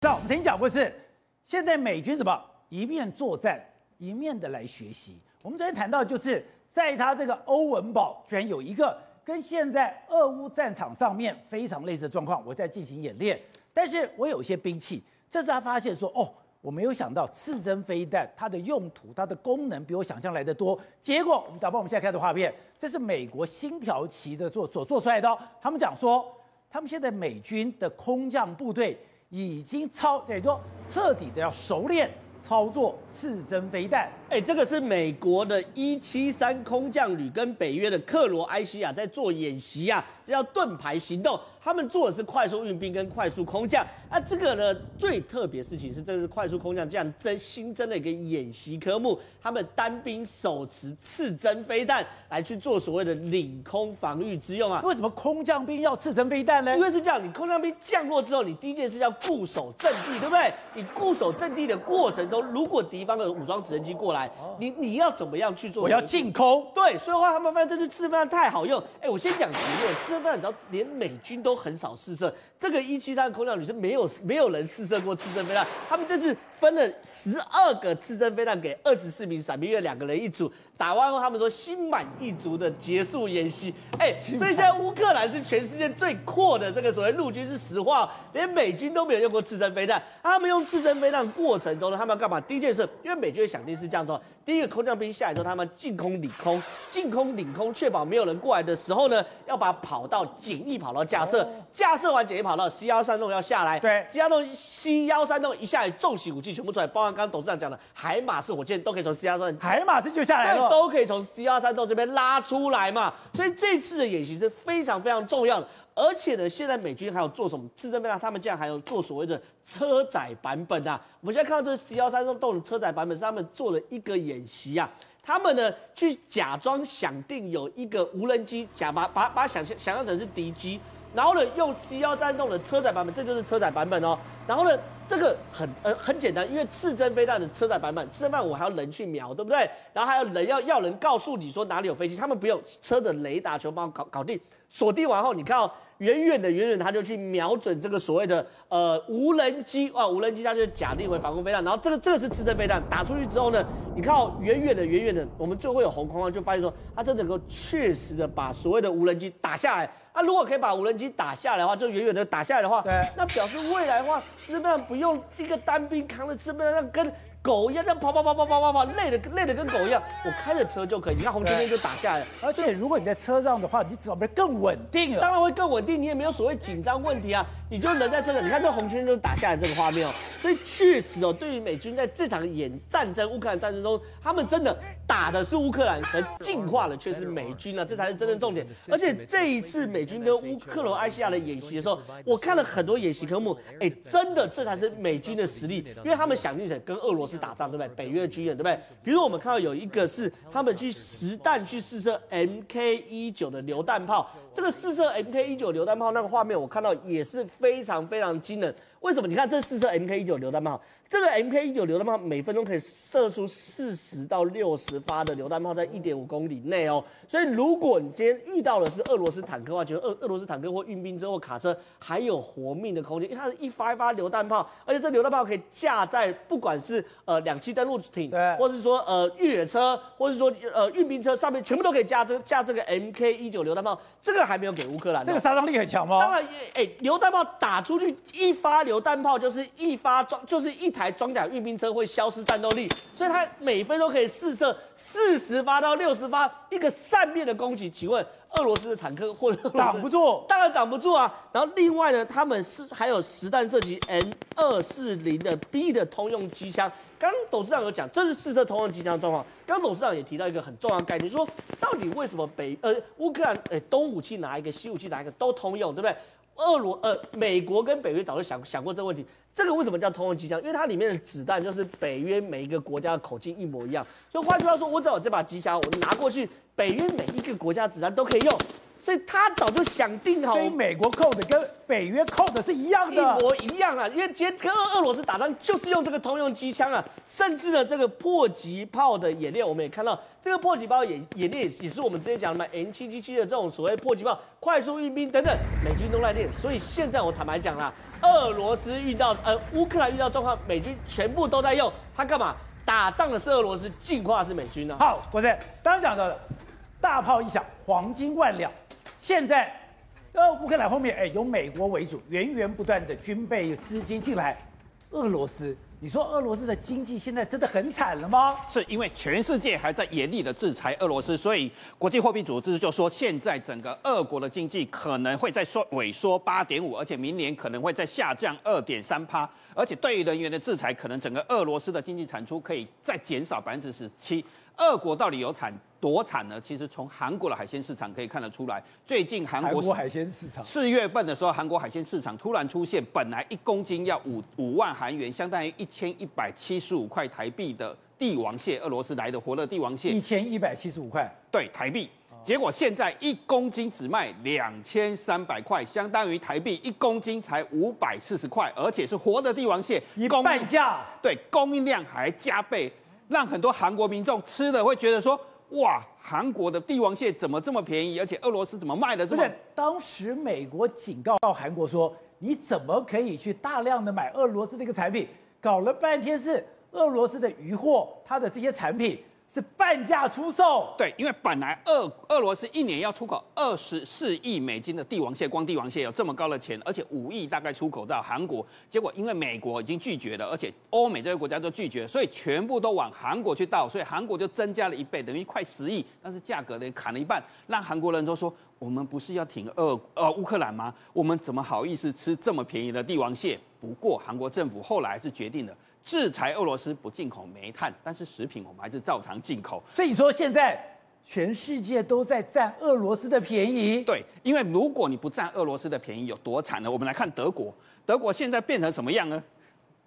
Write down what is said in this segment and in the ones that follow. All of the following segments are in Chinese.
这我们曾经讲过是，现在美军怎么一面作战一面的来学习。我们昨天谈到就是，在他这个欧文堡居然有一个跟现在俄乌战场上面非常类似的状况，我在进行演练，但是我有一些兵器，这是他发现说哦。我没有想到刺针飞弹它的用途、它的功能比我想象来的多。结果我们导播，我们现在看的画面，这是美国星条旗的做所做出来的哦。他们讲说，他们现在美军的空降部队已经超，等于说彻底的要熟练操作刺针飞弹。哎，这个是美国的一七三空降旅跟北约的克罗埃西亚在做演习啊，这叫盾牌行动。他们做的是快速运兵跟快速空降，那这个呢，最特别事情是，这个是快速空降这样增新增的一个演习科目。他们单兵手持刺针飞弹来去做所谓的领空防御之用啊。为什么空降兵要刺针飞弹呢？因为是这样，你空降兵降落之后，你第一件事要固守阵地，对不对？你固守阵地的过程中，如果敌方的武装直升机过来，你你要怎么样去做？我要进空。对，所以的话他们发现这次刺针飞弹太好用。哎，我先讲结论，刺针飞弹只要，连美军都很少试射，这个一七三空降旅是没有没有人试射过刺针飞弹，他们这次分了十二个刺针飞弹给二十四名伞兵，约两个人一组。打完后，他们说心满意足的结束演习。哎，所以现在乌克兰是全世界最阔的这个所谓陆军，是实话，连美军都没有用过刺针飞弹。他们用刺针飞弹过程中呢，他们要干嘛？第一件事，因为美军的想定是这样子：第一个空降兵下来之后，他们进空领空，进空领空，确保没有人过来的时候呢，要把跑道简易跑道架设，架设完简易跑道，C 幺三栋要下来，对，C 幺栋 C 幺三栋一下来，重型武器全部出来，包含刚刚董事长讲的海马式火箭都可以从 C 幺三海马式就下来了。都可以从 C 幺三栋这边拉出来嘛，所以这次的演习是非常非常重要的。而且呢，现在美军还有做什么？刺针飞弹，他们竟然还有做所谓的车载版本啊！我们现在看到这个 C 二三洞的车载版本，是他们做了一个演习啊。他们呢去假装想定有一个无人机，假把把把想象想象成是敌机，然后呢用 C 幺三洞的车载版本，这就是车载版本哦。然后呢，这个很呃很简单，因为刺针飞弹的车载版本，刺针飞弹我还要人去瞄，对不对？然后还要人要要人告诉你说哪里有飞机，他们不用车的雷达全部帮我搞搞定，锁定完后，你看哦，远远的远远他就去瞄准这个所谓的呃无人机啊，无人机它就假定为防空飞弹，然后这个这个是刺针飞弹打出去之后呢，你看哦，远远的远远的，我们就会有红框框，就发现说它真的能够确实的把所谓的无人机打下来。那、啊、如果可以把无人机打下来的话，就远远的打下来的话，对，那表示未来的话，基本上不用一个单兵扛着，基本上跟。狗一样，这样跑跑跑跑跑跑跑，累的累的跟狗一样。我开着车就可以，你看红圈圈就打下来了。而且如果你在车上的话，你怎么更稳定了？当然会更稳定，你也没有所谓紧张问题啊。你就能在车上，你看这红圈圈就是打下来这个画面哦。所以确实哦，对于美军在这场演战争乌克兰战争中，他们真的打的是乌克兰，而净化的却是美军啊，这才是真正重点。而且这一次美军跟乌克兰埃西亚的演习的时候，我看了很多演习科目，哎，真的这才是美军的实力，因为他们想定是跟俄罗斯。打仗对不对？北约军演对不对？比如我们看到有一个是他们去实弹去试射 MK 一九的榴弹炮，这个试射 MK 一九榴弹炮那个画面我看到也是非常非常惊人。为什么？你看这四射 MK 一九榴弹炮，这个 MK 一九榴弹炮每分钟可以射出四十到六十发的榴弹炮，在一点五公里内哦。所以如果你今天遇到的是俄罗斯坦克的话，觉得俄俄罗斯坦克或运兵车或卡车还有活命的空间，因为它是一发一发榴弹炮，而且这榴弹炮可以架在不管是呃两栖登陆艇，对，或者是说呃越野车，或者是说呃运兵车上面全部都可以架这个架这个 MK 一九榴弹炮，这个还没有给乌克兰，这个杀伤力很强吗？当然，哎、欸，榴弹炮打出去一发。榴弹炮就是一发装，就是一台装甲运兵车会消失战斗力，所以它每分都可以试射四十发到六十发，一个扇面的攻击。请问俄罗斯的坦克或者挡不住？当然挡不住啊。然后另外呢，他们是还有实弹射击 M 二四零的 B 的通用机枪。刚刚董事长有讲，这是试射通用机枪的状况。刚刚董事长也提到一个很重要的概念，说到底为什么北呃乌克兰呃东武器拿一个，西武器拿一个都通用，对不对？俄罗呃，美国跟北约早就想想过这个问题。这个为什么叫通用机枪？因为它里面的子弹就是北约每一个国家的口径一模一样。就换句话说，我只要有这把机枪，我拿过去，北约每一个国家子弹都可以用。所以他早就想定好。所以美国扣的跟北约扣的是一样的，一模一样啊！因为今天跟俄俄罗斯打仗就是用这个通用机枪啊，甚至呢这个迫击炮的演练，我们也看到这个迫击炮演演练也是我们之前讲的嘛，N 七七七的这种所谓迫击炮、快速运兵等等，美军都在练。所以现在我坦白讲啦，俄罗斯遇到呃乌克兰遇到状况，美军全部都在用。他干嘛？打仗的是俄罗斯，进化是美军呢？好，国正刚刚讲到的，大炮一响，黄金万两。现在，呃，乌克兰后面哎，由美国为主，源源不断的军备资金进来。俄罗斯，你说俄罗斯的经济现在真的很惨了吗？是因为全世界还在严厉的制裁俄罗斯，所以国际货币组织就说，现在整个俄国的经济可能会在缩萎缩八点五，而且明年可能会再下降二点三趴，而且对于人员的制裁，可能整个俄罗斯的经济产出可以再减少百分之十七。俄国到底有产多惨呢？其实从韩国的海鲜市场可以看得出来。最近韩国，海鲜市场四月份的时候，韩国海鲜市场突然出现，本来一公斤要五五万韩元，相当于一千一百七十五块台币的帝王蟹，俄罗斯来的活的帝王蟹，一千一百七十五块，对台币。结果现在一公斤只卖两千三百块，相当于台币一公斤才五百四十块，而且是活的帝王蟹，一半价。对，供应量还加倍。让很多韩国民众吃的会觉得说，哇，韩国的帝王蟹怎么这么便宜？而且俄罗斯怎么卖的这么？当时美国警告到韩国说，你怎么可以去大量的买俄罗斯的一个产品？搞了半天是俄罗斯的渔获，它的这些产品。是半价出售，对，因为本来俄俄罗斯一年要出口二十四亿美金的帝王蟹，光帝王蟹有这么高的钱，而且五亿大概出口到韩国，结果因为美国已经拒绝了，而且欧美这些国家都拒绝，所以全部都往韩国去倒，所以韩国就增加了一倍，等于快十亿，但是价格呢砍了一半，让韩国人都说，我们不是要挺俄呃乌克兰吗？我们怎么好意思吃这么便宜的帝王蟹？不过韩国政府后来是决定了。制裁俄罗斯不进口煤炭，但是食品我们还是照常进口。所以说现在全世界都在占俄罗斯的便宜。对，因为如果你不占俄罗斯的便宜，有多惨呢？我们来看德国，德国现在变成什么样呢？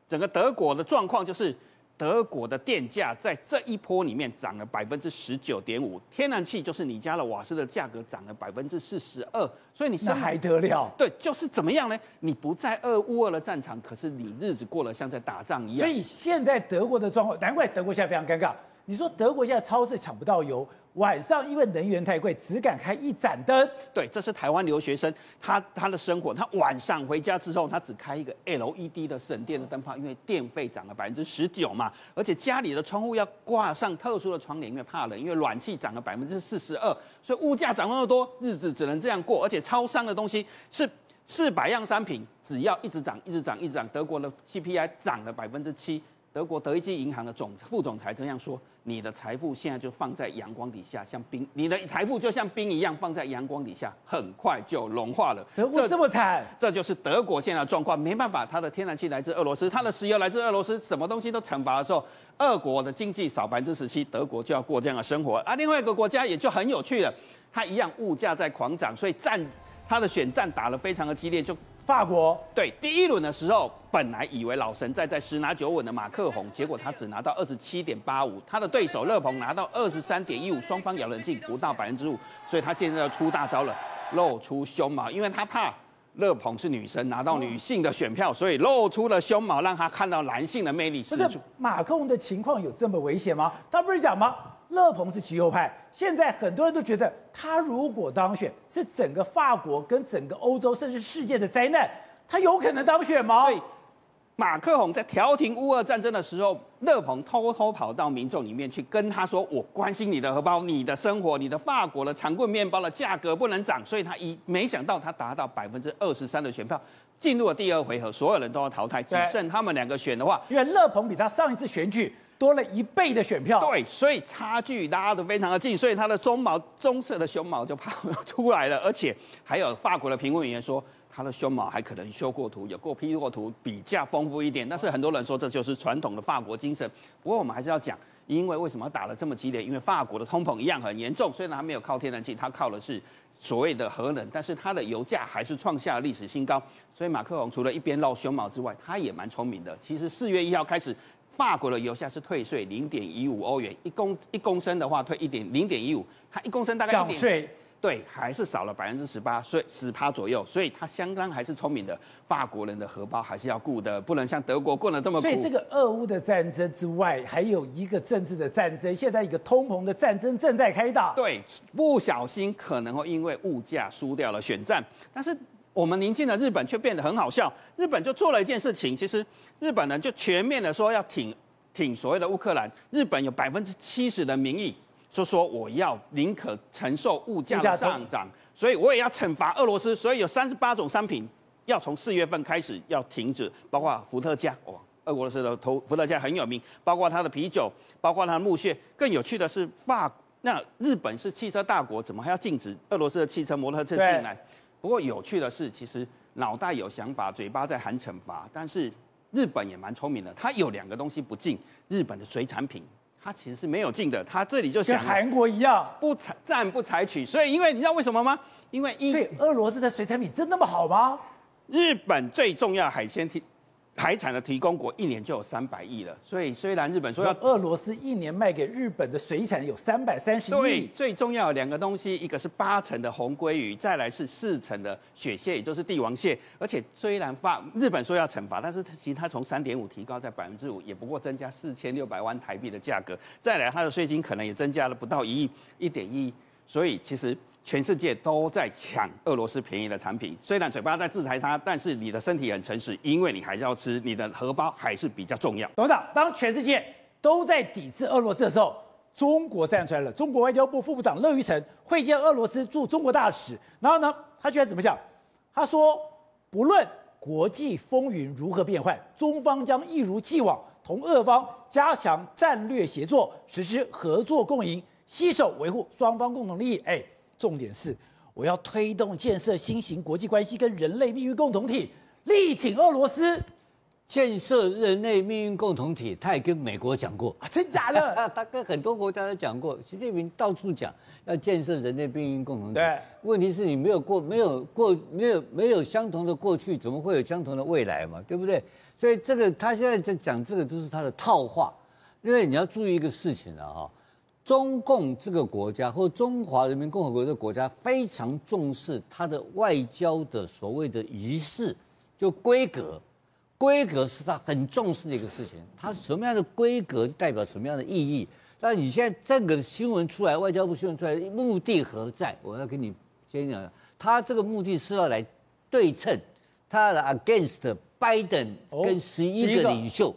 整个德国的状况就是。德国的电价在这一波里面涨了百分之十九点五，天然气就是你家的瓦斯的价格涨了百分之四十二，所以你那还得了？对，就是怎么样呢？你不在俄乌俄的战场，可是你日子过得像在打仗一样。所以现在德国的状况，难怪德国现在非常尴尬。你说德国现在超市抢不到油，晚上因为能源太贵，只敢开一盏灯。对，这是台湾留学生他他的生活，他晚上回家之后，他只开一个 LED 的省电的灯泡，因为电费涨了百分之十九嘛，而且家里的窗户要挂上特殊的窗帘，因为怕冷，因为暖气涨了百分之四十二，所以物价涨那么多，日子只能这样过。而且超商的东西是四百样商品，只要一直涨，一直涨，一直涨。德国的 CPI 涨了百分之七。德国德意志银行的总副总裁这样说：“你的财富现在就放在阳光底下，像冰；你的财富就像冰一样放在阳光底下，很快就融化了。”德国这么惨，这就是德国现在的状况。没办法，它的天然气来自俄罗斯，它的石油来自俄罗斯，什么东西都惩罚的时候，俄国的经济少百分之十七，德国就要过这样的生活。而另外一个国家也就很有趣了，它一样物价在狂涨，所以战它的选战打得非常的激烈，就。法国对第一轮的时候，本来以为老神在在十拿九稳的马克宏，结果他只拿到二十七点八五，他的对手勒庞拿到二十三点一五，双方咬得很近，不到百分之五，所以他现在要出大招了，露出胸毛，因为他怕勒庞是女生拿到女性的选票，所以露出了胸毛，让他看到男性的魅力。不是马克宏的情况有这么危险吗？他不是讲吗？勒庞是极右派，现在很多人都觉得他如果当选，是整个法国跟整个欧洲甚至世界的灾难。他有可能当选吗？所以，马克宏在调停乌俄战争的时候，勒庞偷偷跑到民众里面去跟他说：“我关心你的荷包，你的生活，你的法国的长棍面包的价格不能涨。”所以他一没想到他达到百分之二十三的选票，进入了第二回合，所有人都要淘汰，只剩他们两个选的话，因为勒庞比他上一次选举。多了一倍的选票，对，所以差距拉得非常的近，所以他的棕毛棕色的胸毛就跑出来了，而且还有法国的评论员说，他的胸毛还可能修过图，有过 P 过图，比较丰富一点。但是很多人说这就是传统的法国精神。不过我们还是要讲，因为为什么打得这么激烈？因为法国的通膨一样很严重，虽然它没有靠天然气，它靠的是所谓的核能，但是它的油价还是创下了历史新高。所以马克龙除了一边露胸毛之外，他也蛮聪明的。其实四月一号开始。法国的油价是退税零点一五欧元一公一公升的话退一点零点一五，它一公升大概涨税对，还是少了百分之十八，所以十趴左右，所以他相当还是聪明的。法国人的荷包还是要顾的，不能像德国过得这么苦。所以这个俄乌的战争之外，还有一个政治的战争，现在一个通膨的战争正在开打。对，不小心可能会因为物价输掉了选战，但是我们邻近的日本却变得很好笑。日本就做了一件事情，其实日本人就全面的说要挺挺所谓的乌克兰。日本有百分之七十的民意说说我要宁可承受物价的上涨，所以我也要惩罚俄罗斯。所以有三十八种商品。要从四月份开始要停止，包括伏特加，哇，俄罗斯的头伏特加很有名，包括它的啤酒，包括它的木屑。更有趣的是，法那日本是汽车大国，怎么还要禁止俄罗斯的汽车、摩托车进来？不过有趣的是，其实脑袋有想法，嘴巴在喊惩罚，但是日本也蛮聪明的，它有两个东西不进，日本的水产品，它其实是没有进的，它这里就想跟韩国一样不采暂不采取。所以，因为你知道为什么吗？因为因所以俄罗斯的水产品真那么好吗？日本最重要海鲜提海产的提供国，一年就有三百亿了。所以虽然日本说要俄罗斯一年卖给日本的水产有三百三十亿。对，最重要的两个东西，一个是八成的红鲑鱼，再来是四成的雪蟹，也就是帝王蟹。而且虽然发日本说要惩罚，但是其实它从三点五提高在百分之五，也不过增加四千六百万台币的价格。再来，它的税金可能也增加了不到一亿，一点一亿。所以其实。全世界都在抢俄罗斯便宜的产品，虽然嘴巴在制裁它，但是你的身体很诚实，因为你还是要吃，你的荷包还是比较重要。董事长，当全世界都在抵制俄罗斯的时候，中国站出来了。中国外交部副部长乐玉成会见俄罗斯驻中国大使，然后呢，他居然怎么讲？他说，不论国际风云如何变幻，中方将一如既往同俄方加强战略协作，实施合作共赢，携手维护双方共同利益。哎。重点是，我要推动建设新型国际关系跟人类命运共同体，力挺俄罗斯，建设人类命运共同体。他也跟美国讲过，啊、真假的？他跟很多国家都讲过。习近平到处讲要建设人类命运共同体。对，问题是你没有过，没有过，没有没有相同的过去，怎么会有相同的未来嘛？对不对？所以这个他现在在讲这个都是他的套话，因为你要注意一个事情啊哈。中共这个国家或中华人民共和国这个国家非常重视它的外交的所谓的仪式，就规格，规格是他很重视的一个事情。它什么样的规格代表什么样的意义？但你现在这个新闻出来，外交部新闻出来，目的何在？我要跟你先讲，他这个目的是要来对称，他的 against Biden 跟十一个领袖。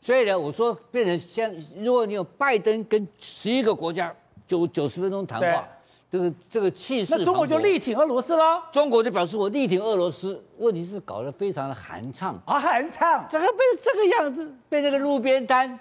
所以呢，我说变成像，如果你有拜登跟十一个国家九九十分钟谈话，这个这个气势，那中国就力挺俄罗斯了。中国就表示我力挺俄罗斯，问题是搞得非常的寒畅啊，寒畅，这个被这个样子，被这个路边摊，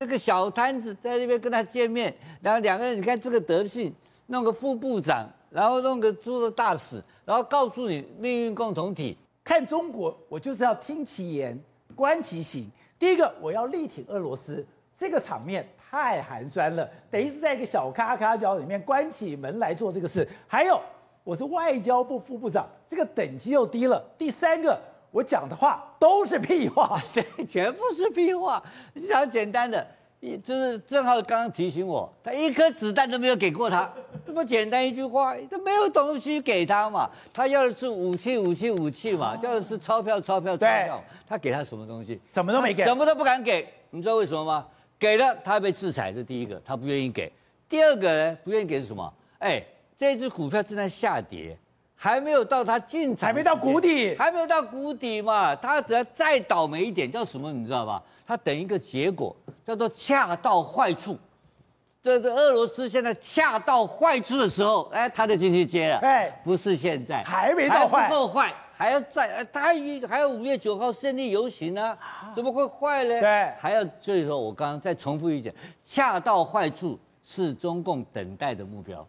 这个小摊子在那边跟他见面，然后两个人，你看这个德性，弄个副部长，然后弄个驻的大使，然后告诉你命运共同体，看中国，我就是要听其言，观其行。第一个，我要力挺俄罗斯，这个场面太寒酸了，等于是在一个小咖咖角里面关起门来做这个事。还有，我是外交部副部长，这个等级又低了。第三个，我讲的话都是屁话，全部是屁话。你想简单的。一就是正好刚刚提醒我，他一颗子弹都没有给过他，这么简单一句话，他没有东西给他嘛。他要的是武器，武器，武器嘛，要的是钞票，钞票，钞票。他给他什么东西？什么都没给，什么都不敢给。你知道为什么吗？给了他被制裁，这第一个，他不愿意给。第二个呢，不愿意给是什么？哎，这只股票正在下跌。还没有到他进场，还没到谷底，还没有到谷底嘛？他只要再倒霉一点，叫什么？你知道吧？他等一个结果，叫做恰到坏处。这个俄罗斯现在恰到坏处的时候，哎，他就进去接了。哎，不是现在，还没到坏，还不够坏，还要再，他还有五月九号胜利游行呢，怎么会坏呢？对，还要，所以说我刚刚再重复一点，恰到坏处是中共等待的目标。